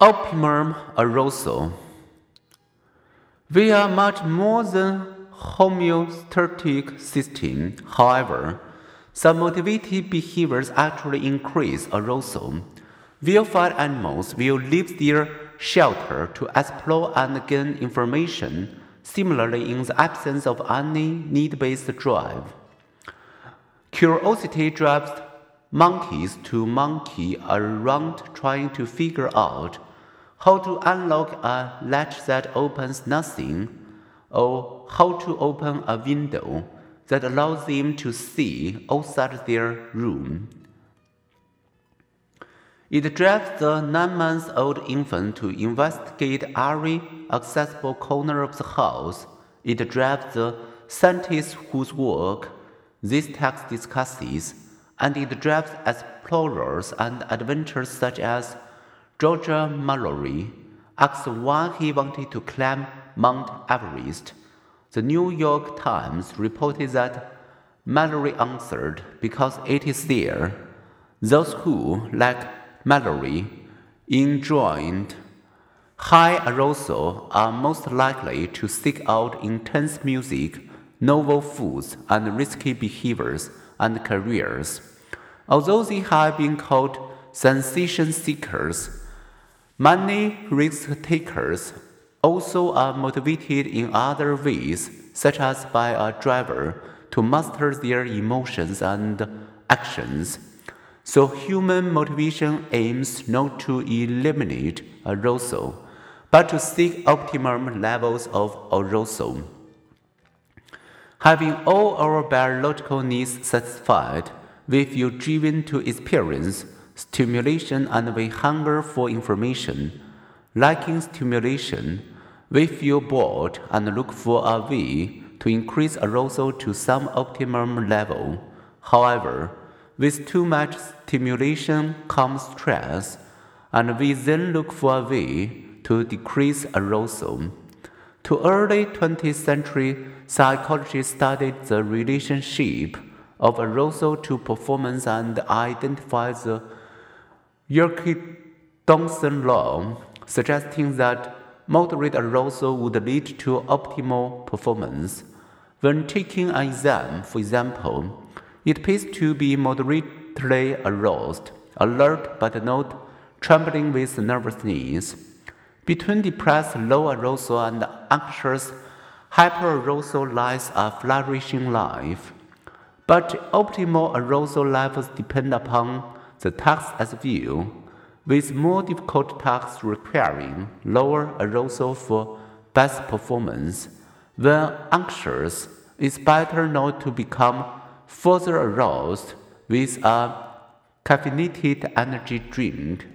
Optimum arousal. We are much more than homeostatic system. However, some motivated behaviors actually increase arousal. Vilified animals will leave their shelter to explore and gain information, similarly in the absence of any need-based drive. Curiosity drives monkeys to monkey around trying to figure out how to unlock a latch that opens nothing, or how to open a window that allows them to see outside their room. It drives the nine month old infant to investigate every accessible corner of the house. It drives the scientist whose work this text discusses and it drives explorers and adventurers such as George Mallory asked why he wanted to climb Mount Everest. The New York Times reported that Mallory answered, because it is there. Those who, like Mallory, enjoyed high arousal are most likely to seek out intense music, novel foods, and risky behaviors and careers. Although they have been called sensation seekers, many risk takers also are motivated in other ways, such as by a driver to master their emotions and actions. So, human motivation aims not to eliminate arousal, but to seek optimum levels of arousal. Having all our biological needs satisfied, we feel driven to experience stimulation and we hunger for information. Lacking stimulation, we feel bored and look for a way to increase arousal to some optimum level. However, with too much stimulation comes stress, and we then look for a way to decrease arousal. To early 20th century psychology studied the relationship of arousal to performance and identified the Yerkes-Dodson law, suggesting that moderate arousal would lead to optimal performance. When taking an exam, for example, it pays to be moderately aroused, alert but not trembling with nervousness. Between depressed low arousal and anxious hyperarousal lies a flourishing life. But optimal arousal levels depend upon the task as view, with more difficult tasks requiring lower arousal for best performance. When anxious, it's better not to become further aroused with a caffeinated energy drink